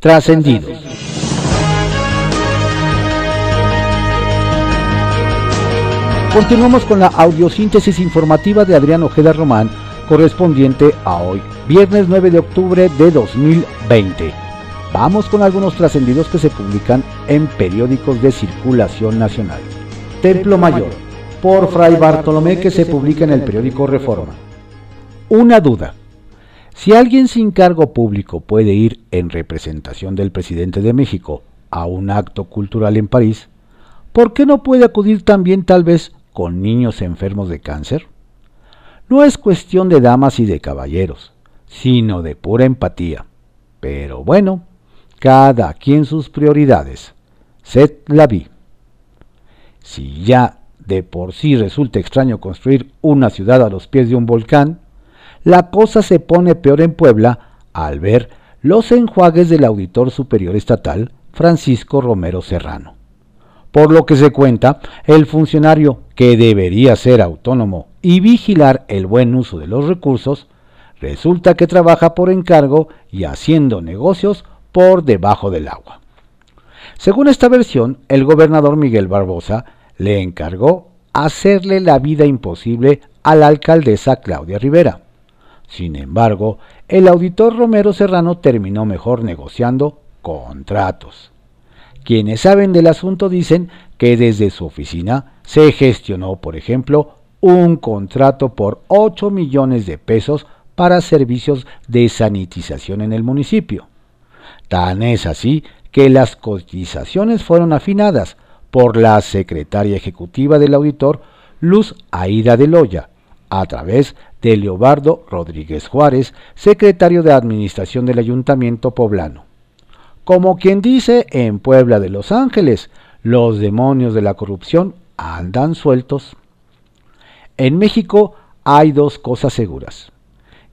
Trascendidos. Continuamos con la audiosíntesis informativa de Adrián Ojeda Román, correspondiente a hoy, viernes 9 de octubre de 2020. Vamos con algunos trascendidos que se publican en periódicos de circulación nacional. Templo Mayor, por Fray Bartolomé, que se publica en el periódico Reforma. Una duda. Si alguien sin cargo público puede ir en representación del presidente de México a un acto cultural en París, ¿por qué no puede acudir también tal vez con niños enfermos de cáncer? No es cuestión de damas y de caballeros, sino de pura empatía. Pero bueno, cada quien sus prioridades. Sed la vi. Si ya de por sí resulta extraño construir una ciudad a los pies de un volcán, la cosa se pone peor en Puebla al ver los enjuagues del auditor superior estatal Francisco Romero Serrano. Por lo que se cuenta, el funcionario que debería ser autónomo y vigilar el buen uso de los recursos, resulta que trabaja por encargo y haciendo negocios por debajo del agua. Según esta versión, el gobernador Miguel Barbosa le encargó hacerle la vida imposible a la alcaldesa Claudia Rivera. Sin embargo, el auditor Romero Serrano terminó mejor negociando contratos. Quienes saben del asunto dicen que desde su oficina se gestionó, por ejemplo, un contrato por 8 millones de pesos para servicios de sanitización en el municipio. Tan es así que las cotizaciones fueron afinadas por la secretaria ejecutiva del auditor Luz Aida de Loya, a través de Leobardo Rodríguez Juárez, secretario de Administración del Ayuntamiento Poblano. Como quien dice en Puebla de Los Ángeles, los demonios de la corrupción andan sueltos. En México hay dos cosas seguras,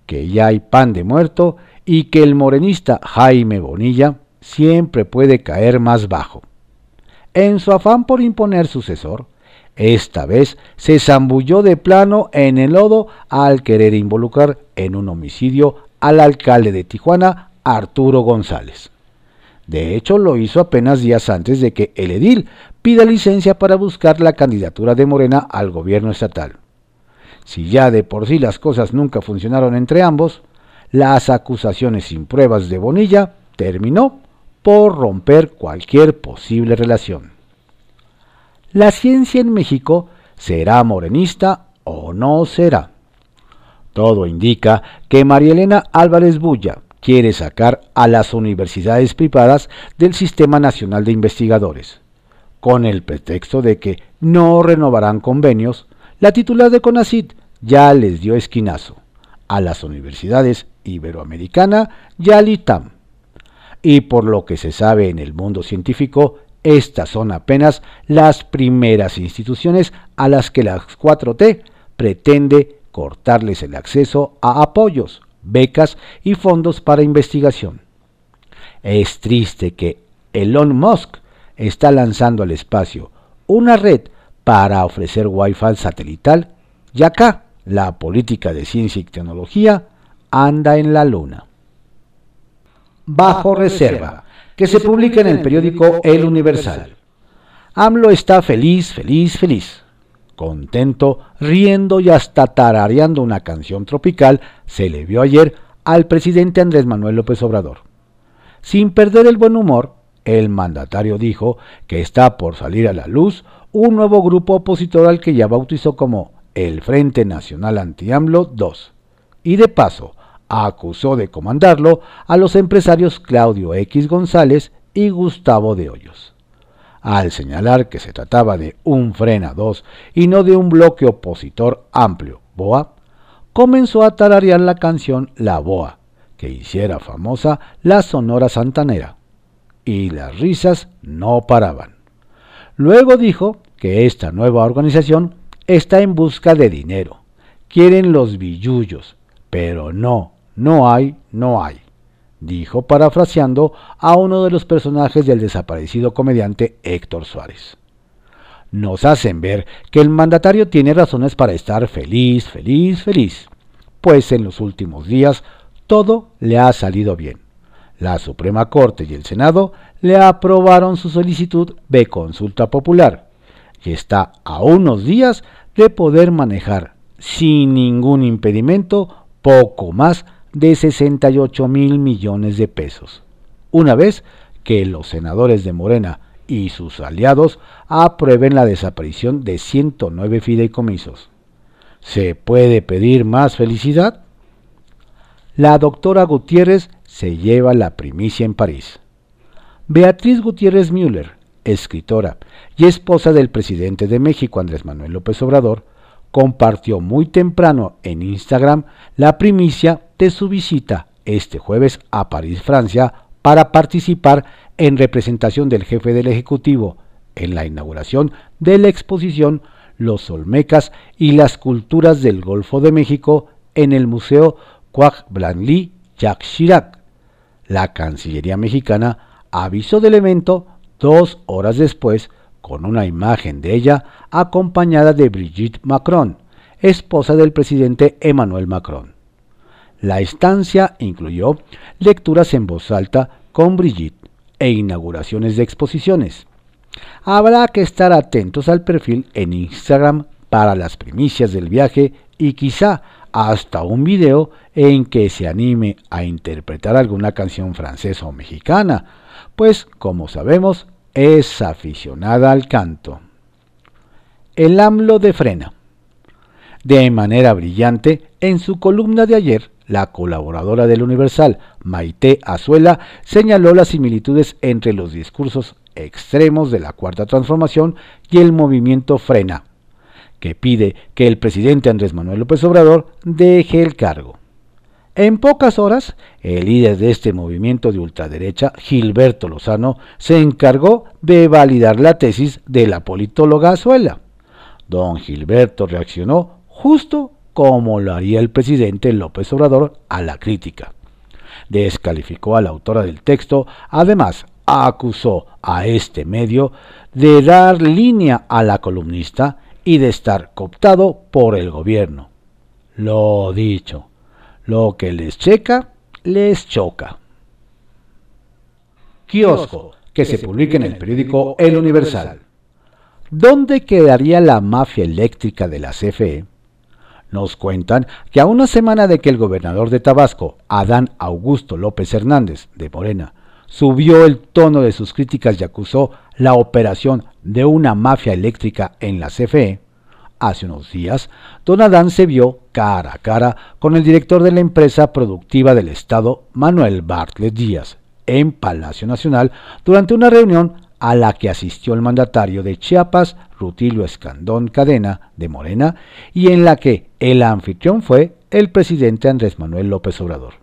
que ya hay pan de muerto y que el morenista Jaime Bonilla siempre puede caer más bajo. En su afán por imponer sucesor, esta vez se zambulló de plano en el lodo al querer involucrar en un homicidio al alcalde de Tijuana, Arturo González. De hecho, lo hizo apenas días antes de que el edil pida licencia para buscar la candidatura de Morena al gobierno estatal. Si ya de por sí las cosas nunca funcionaron entre ambos, las acusaciones sin pruebas de Bonilla terminó por romper cualquier posible relación. La ciencia en México será morenista o no será. Todo indica que María Elena Álvarez Bulla, quiere sacar a las universidades privadas del Sistema Nacional de Investigadores. Con el pretexto de que no renovarán convenios, la titular de CONACIT ya les dio esquinazo a las universidades Iberoamericana y al ITAM. Y por lo que se sabe en el mundo científico, estas son apenas las primeras instituciones a las que la 4T pretende cortarles el acceso a apoyos, becas y fondos para investigación. Es triste que Elon Musk está lanzando al espacio una red para ofrecer Wi-Fi satelital y acá la política de ciencia y tecnología anda en la luna. Bajo reserva, que se publica en el periódico El Universal. AMLO está feliz, feliz, feliz contento, riendo y hasta tarareando una canción tropical, se le vio ayer al presidente Andrés Manuel López Obrador. Sin perder el buen humor, el mandatario dijo que está por salir a la luz un nuevo grupo opositor al que ya bautizó como el Frente Nacional Anti-AMLO 2. Y de paso, acusó de comandarlo a los empresarios Claudio X González y Gustavo de Hoyos al señalar que se trataba de un frena 2 y no de un bloque opositor amplio, BOA, comenzó a tararear la canción La Boa, que hiciera famosa la Sonora Santanera. Y las risas no paraban. Luego dijo que esta nueva organización está en busca de dinero. Quieren los billullos, pero no, no hay, no hay dijo parafraseando a uno de los personajes del desaparecido comediante Héctor Suárez. Nos hacen ver que el mandatario tiene razones para estar feliz, feliz, feliz, pues en los últimos días todo le ha salido bien. la Suprema Corte y el Senado le aprobaron su solicitud de consulta popular y está a unos días de poder manejar sin ningún impedimento poco más de 68 mil millones de pesos, una vez que los senadores de Morena y sus aliados aprueben la desaparición de 109 fideicomisos. ¿Se puede pedir más felicidad? La doctora Gutiérrez se lleva la primicia en París. Beatriz Gutiérrez Müller, escritora y esposa del presidente de México Andrés Manuel López Obrador, compartió muy temprano en Instagram la primicia de su visita este jueves a París, Francia, para participar en representación del jefe del Ejecutivo en la inauguración de la exposición Los Olmecas y las Culturas del Golfo de México en el Museo Quag Blanly Jacques Chirac. La Cancillería mexicana avisó del evento dos horas después con una imagen de ella acompañada de Brigitte Macron, esposa del presidente Emmanuel Macron. La estancia incluyó lecturas en voz alta con Brigitte e inauguraciones de exposiciones. Habrá que estar atentos al perfil en Instagram para las primicias del viaje y quizá hasta un video en que se anime a interpretar alguna canción francesa o mexicana, pues como sabemos es aficionada al canto. El AMLO de frena. De manera brillante, en su columna de ayer, la colaboradora del Universal, Maite Azuela, señaló las similitudes entre los discursos extremos de la Cuarta Transformación y el movimiento Frena, que pide que el presidente Andrés Manuel López Obrador deje el cargo. En pocas horas, el líder de este movimiento de ultraderecha, Gilberto Lozano, se encargó de validar la tesis de la politóloga Azuela. Don Gilberto reaccionó justo como lo haría el presidente López Obrador a la crítica. Descalificó a la autora del texto, además acusó a este medio de dar línea a la columnista y de estar cooptado por el gobierno. Lo dicho. Lo que les checa, les choca. Kiosco, que se publica en el periódico El Universal. ¿Dónde quedaría la mafia eléctrica de la CFE? Nos cuentan que a una semana de que el gobernador de Tabasco, Adán Augusto López Hernández, de Morena, subió el tono de sus críticas y acusó la operación de una mafia eléctrica en la CFE, Hace unos días, don Adán se vio cara a cara con el director de la empresa productiva del Estado, Manuel Bartlett Díaz, en Palacio Nacional, durante una reunión a la que asistió el mandatario de Chiapas, Rutilio Escandón Cadena, de Morena, y en la que el anfitrión fue el presidente Andrés Manuel López Obrador.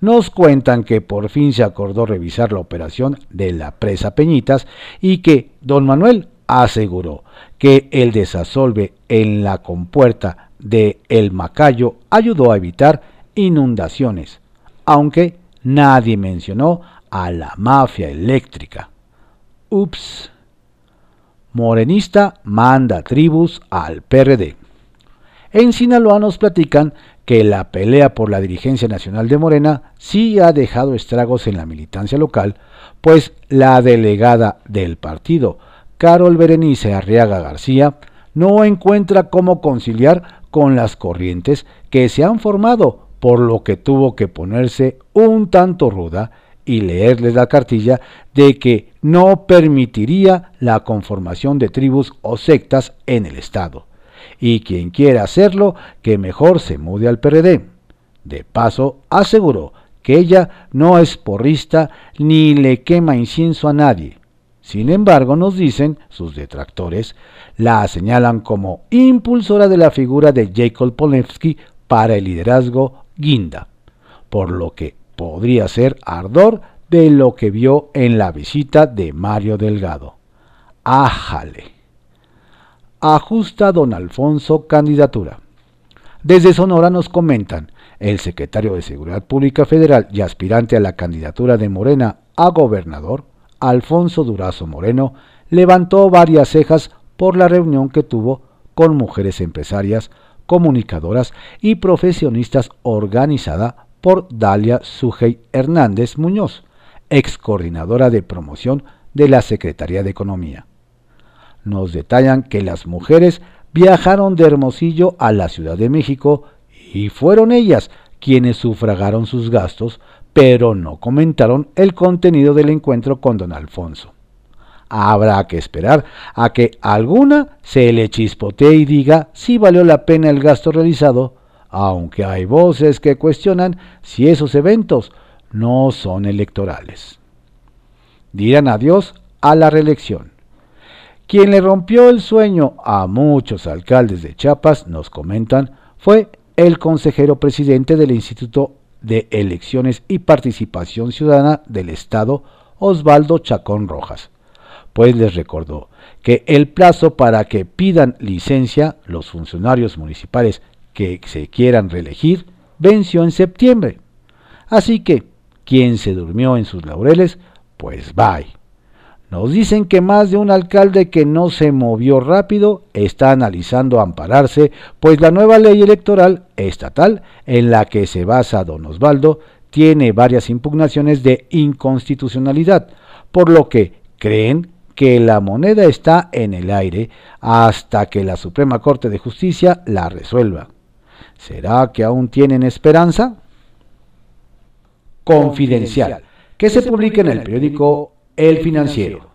Nos cuentan que por fin se acordó revisar la operación de la presa Peñitas y que don Manuel aseguró que el desasolve en la compuerta de El Macayo ayudó a evitar inundaciones, aunque nadie mencionó a la mafia eléctrica. Ups. Morenista manda tribus al PRD. En Sinaloa nos platican que la pelea por la dirigencia nacional de Morena sí ha dejado estragos en la militancia local, pues la delegada del partido, Carol Berenice Arriaga García no encuentra cómo conciliar con las corrientes que se han formado, por lo que tuvo que ponerse un tanto ruda y leerles la cartilla de que no permitiría la conformación de tribus o sectas en el Estado. Y quien quiera hacerlo, que mejor se mude al PRD. De paso, aseguró que ella no es porrista ni le quema incienso a nadie, sin embargo, nos dicen sus detractores, la señalan como impulsora de la figura de Jacob Polensky para el liderazgo guinda, por lo que podría ser ardor de lo que vio en la visita de Mario Delgado. ¡Ájale! Ajusta don Alfonso candidatura. Desde Sonora nos comentan, el secretario de Seguridad Pública Federal y aspirante a la candidatura de Morena a gobernador, Alfonso Durazo Moreno levantó varias cejas por la reunión que tuvo con mujeres empresarias, comunicadoras y profesionistas organizada por Dalia Sujei Hernández Muñoz, ex coordinadora de promoción de la Secretaría de Economía. Nos detallan que las mujeres viajaron de Hermosillo a la Ciudad de México y fueron ellas quienes sufragaron sus gastos, pero no comentaron el contenido del encuentro con don Alfonso. Habrá que esperar a que alguna se le chispotee y diga si valió la pena el gasto realizado, aunque hay voces que cuestionan si esos eventos no son electorales. Dirán adiós a la reelección. Quien le rompió el sueño a muchos alcaldes de Chiapas, nos comentan, fue el consejero presidente del Instituto de Elecciones y Participación Ciudadana del Estado, Osvaldo Chacón Rojas, pues les recordó que el plazo para que pidan licencia los funcionarios municipales que se quieran reelegir venció en septiembre. Así que quien se durmió en sus laureles, pues bye. Nos dicen que más de un alcalde que no se movió rápido está analizando ampararse, pues la nueva ley electoral estatal en la que se basa don Osvaldo tiene varias impugnaciones de inconstitucionalidad, por lo que creen que la moneda está en el aire hasta que la Suprema Corte de Justicia la resuelva. ¿Será que aún tienen esperanza? Confidencial, que se publica en el periódico El Financiero.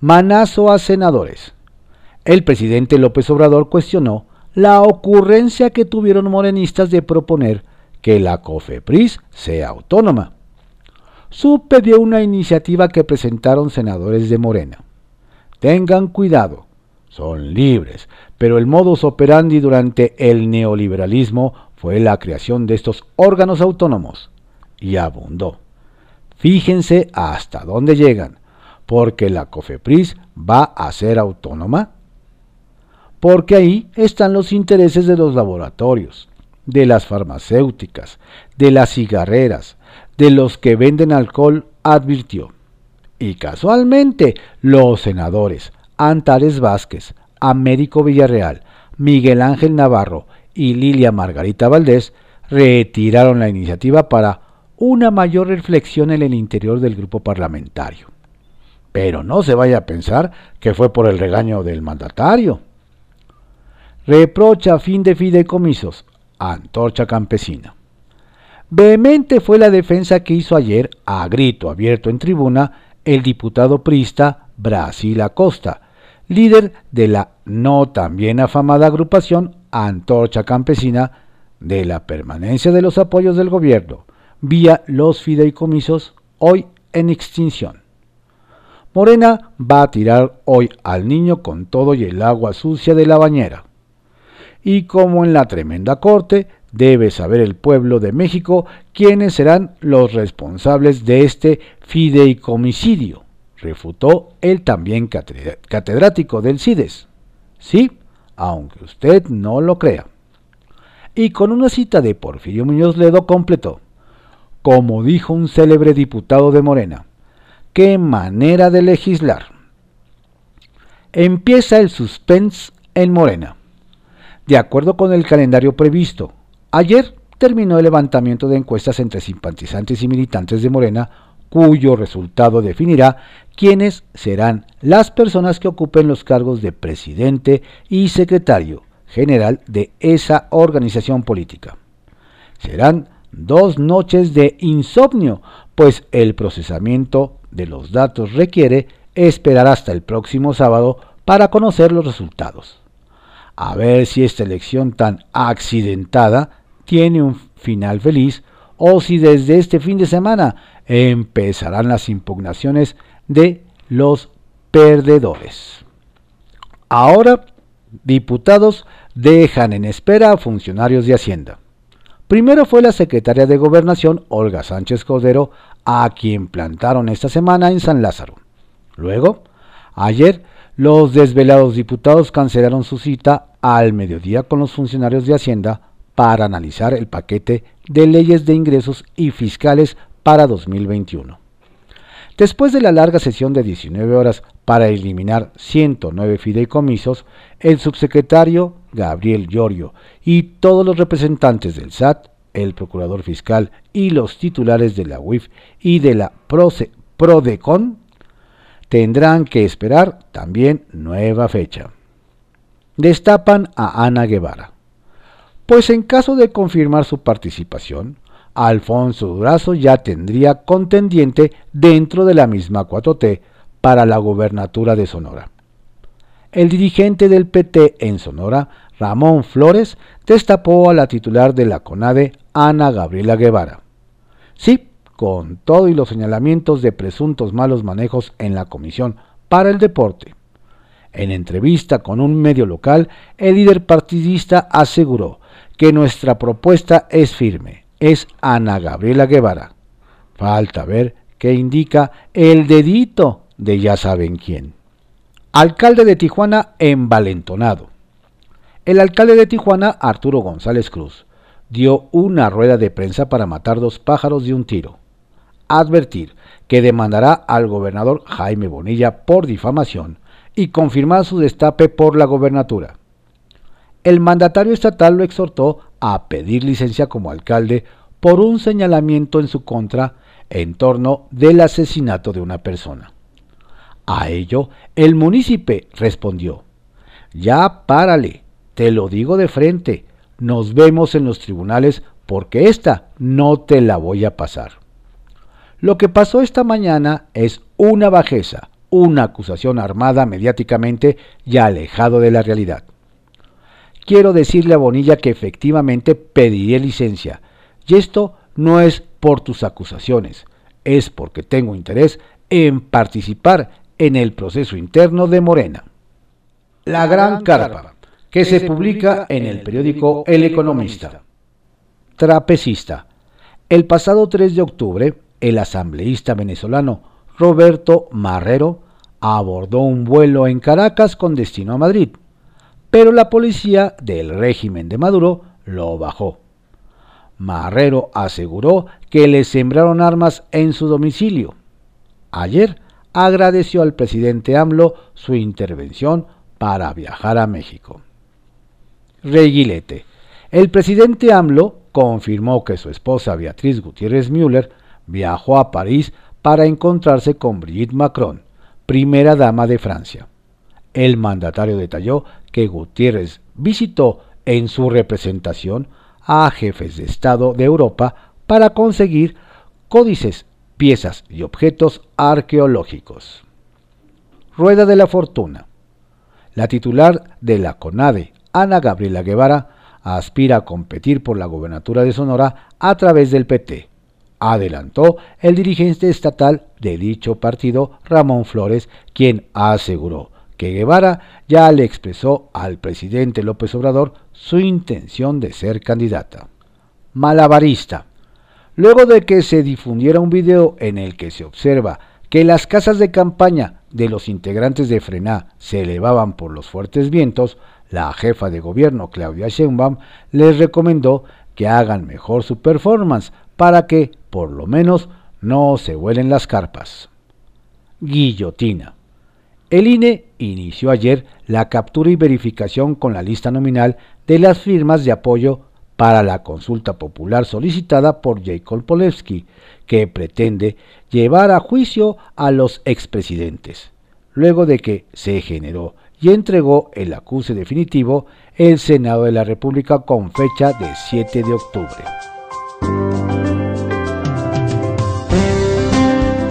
Manazo a senadores. El presidente López Obrador cuestionó la ocurrencia que tuvieron morenistas de proponer que la COFEPRIS sea autónoma. Supedió una iniciativa que presentaron senadores de Morena. Tengan cuidado, son libres, pero el modus operandi durante el neoliberalismo fue la creación de estos órganos autónomos. Y abundó. Fíjense hasta dónde llegan, porque la COFEPRIS va a ser autónoma. Porque ahí están los intereses de los laboratorios, de las farmacéuticas, de las cigarreras, de los que venden alcohol, advirtió. Y casualmente, los senadores Antares Vázquez, Américo Villarreal, Miguel Ángel Navarro y Lilia Margarita Valdés retiraron la iniciativa para una mayor reflexión en el interior del grupo parlamentario. Pero no se vaya a pensar que fue por el regaño del mandatario. Reprocha fin de fideicomisos. Antorcha campesina. Vehemente fue la defensa que hizo ayer, a grito abierto en tribuna, el diputado prista Brasil Acosta, líder de la no tan bien afamada agrupación Antorcha Campesina de la permanencia de los apoyos del gobierno vía los fideicomisos hoy en extinción. Morena va a tirar hoy al niño con todo y el agua sucia de la bañera. Y como en la tremenda corte, debe saber el pueblo de México quiénes serán los responsables de este fideicomicidio refutó el también catedrático del CIDES. Sí, aunque usted no lo crea. Y con una cita de Porfirio Muñoz Ledo completó, como dijo un célebre diputado de Morena, qué manera de legislar. Empieza el suspense en Morena. De acuerdo con el calendario previsto, ayer terminó el levantamiento de encuestas entre simpatizantes y militantes de Morena cuyo resultado definirá quiénes serán las personas que ocupen los cargos de presidente y secretario general de esa organización política. Serán dos noches de insomnio, pues el procesamiento de los datos requiere esperar hasta el próximo sábado para conocer los resultados. A ver si esta elección tan accidentada tiene un final feliz o si desde este fin de semana empezarán las impugnaciones de los perdedores. Ahora, diputados dejan en espera a funcionarios de Hacienda. Primero fue la secretaria de Gobernación, Olga Sánchez Cordero, a quien plantaron esta semana en San Lázaro. Luego, ayer, los desvelados diputados cancelaron su cita al mediodía con los funcionarios de Hacienda para analizar el paquete de leyes de ingresos y fiscales para 2021. Después de la larga sesión de 19 horas para eliminar 109 fideicomisos, el subsecretario Gabriel Llorio y todos los representantes del SAT el procurador fiscal y los titulares de la UIF y de la PRODECON tendrán que esperar también nueva fecha. Destapan a Ana Guevara. Pues en caso de confirmar su participación, Alfonso Durazo ya tendría contendiente dentro de la misma 4T para la gobernatura de Sonora. El dirigente del PT en Sonora, Ramón Flores, destapó a la titular de la CONADE, Ana Gabriela Guevara. Sí, con todo y los señalamientos de presuntos malos manejos en la Comisión para el Deporte. En entrevista con un medio local, el líder partidista aseguró que nuestra propuesta es firme, es Ana Gabriela Guevara. Falta ver qué indica el dedito de ya saben quién. Alcalde de Tijuana envalentonado. El alcalde de Tijuana, Arturo González Cruz, dio una rueda de prensa para matar dos pájaros de un tiro. Advertir que demandará al gobernador Jaime Bonilla por difamación y confirmar su destape por la gobernatura el mandatario estatal lo exhortó a pedir licencia como alcalde por un señalamiento en su contra en torno del asesinato de una persona. A ello, el munícipe respondió, Ya párale, te lo digo de frente, nos vemos en los tribunales porque esta no te la voy a pasar. Lo que pasó esta mañana es una bajeza, una acusación armada mediáticamente y alejado de la realidad. Quiero decirle a Bonilla que efectivamente pediré licencia, y esto no es por tus acusaciones, es porque tengo interés en participar en el proceso interno de Morena. La Gran Carpa, que se publica en el periódico El Economista. Trapecista. El pasado 3 de octubre, el asambleísta venezolano Roberto Marrero abordó un vuelo en Caracas con destino a Madrid pero la policía del régimen de Maduro lo bajó. Marrero aseguró que le sembraron armas en su domicilio. Ayer agradeció al presidente AMLO su intervención para viajar a México. Reguilete. El presidente AMLO confirmó que su esposa Beatriz Gutiérrez Müller viajó a París para encontrarse con Brigitte Macron, primera dama de Francia. El mandatario detalló que Gutiérrez visitó en su representación a jefes de Estado de Europa para conseguir códices, piezas y objetos arqueológicos. Rueda de la Fortuna. La titular de la CONADE, Ana Gabriela Guevara, aspira a competir por la gobernatura de Sonora a través del PT. Adelantó el dirigente estatal de dicho partido, Ramón Flores, quien aseguró que Guevara ya le expresó al presidente López Obrador su intención de ser candidata. Malabarista. Luego de que se difundiera un video en el que se observa que las casas de campaña de los integrantes de Frená se elevaban por los fuertes vientos, la jefa de gobierno Claudia Sheinbaum les recomendó que hagan mejor su performance para que, por lo menos, no se vuelen las carpas. Guillotina. El INE inició ayer la captura y verificación con la lista nominal de las firmas de apoyo para la consulta popular solicitada por Jacob Polewski, que pretende llevar a juicio a los expresidentes, luego de que se generó y entregó el acuse definitivo el Senado de la República con fecha de 7 de octubre.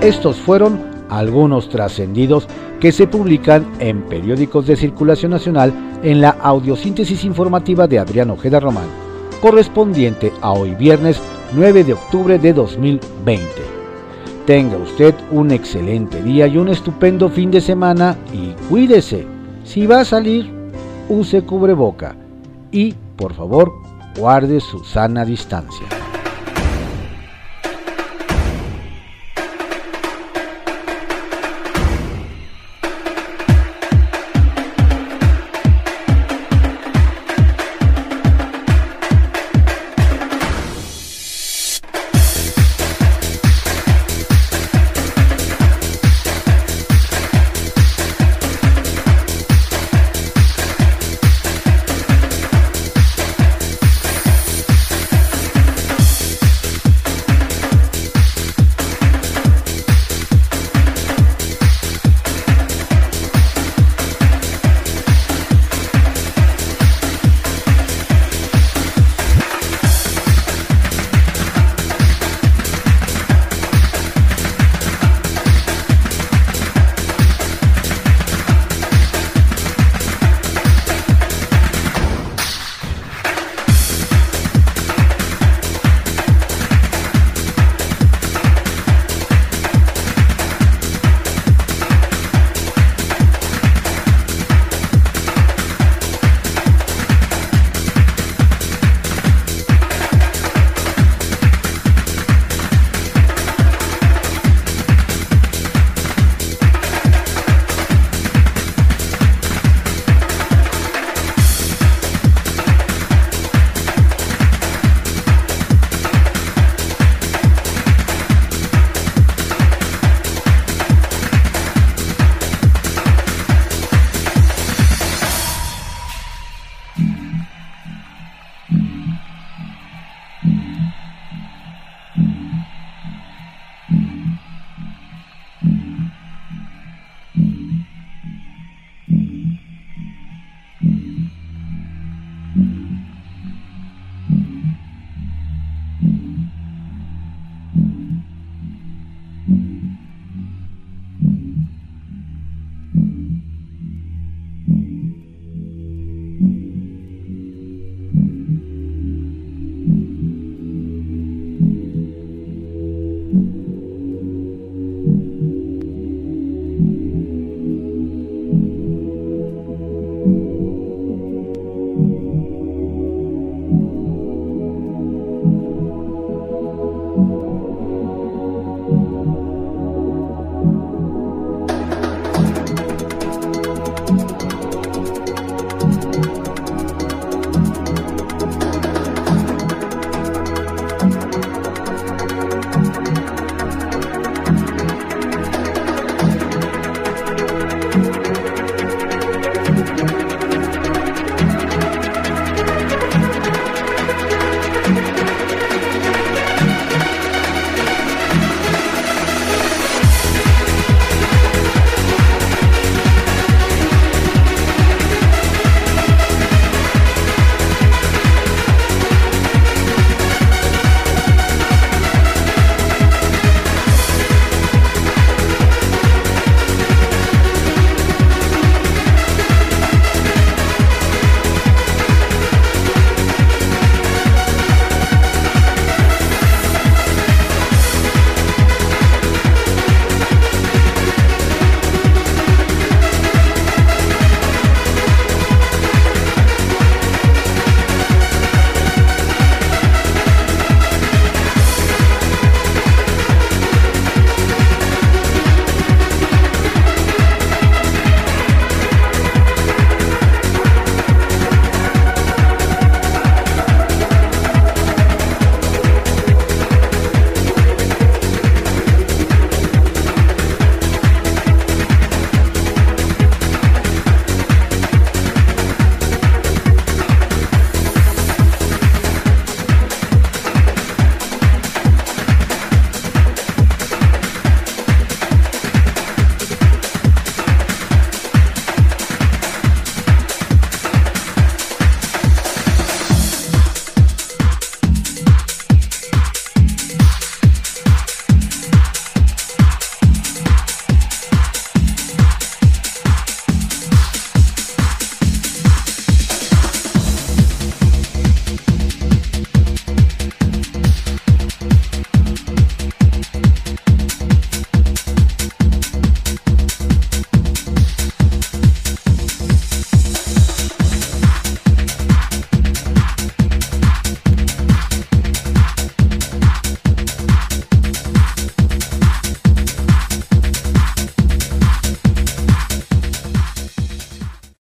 Estos fueron algunos trascendidos que se publican en periódicos de circulación nacional en la audiosíntesis informativa de Adrián Ojeda Román, correspondiente a hoy viernes 9 de octubre de 2020. Tenga usted un excelente día y un estupendo fin de semana y cuídese. Si va a salir, use cubreboca y, por favor, guarde su sana distancia.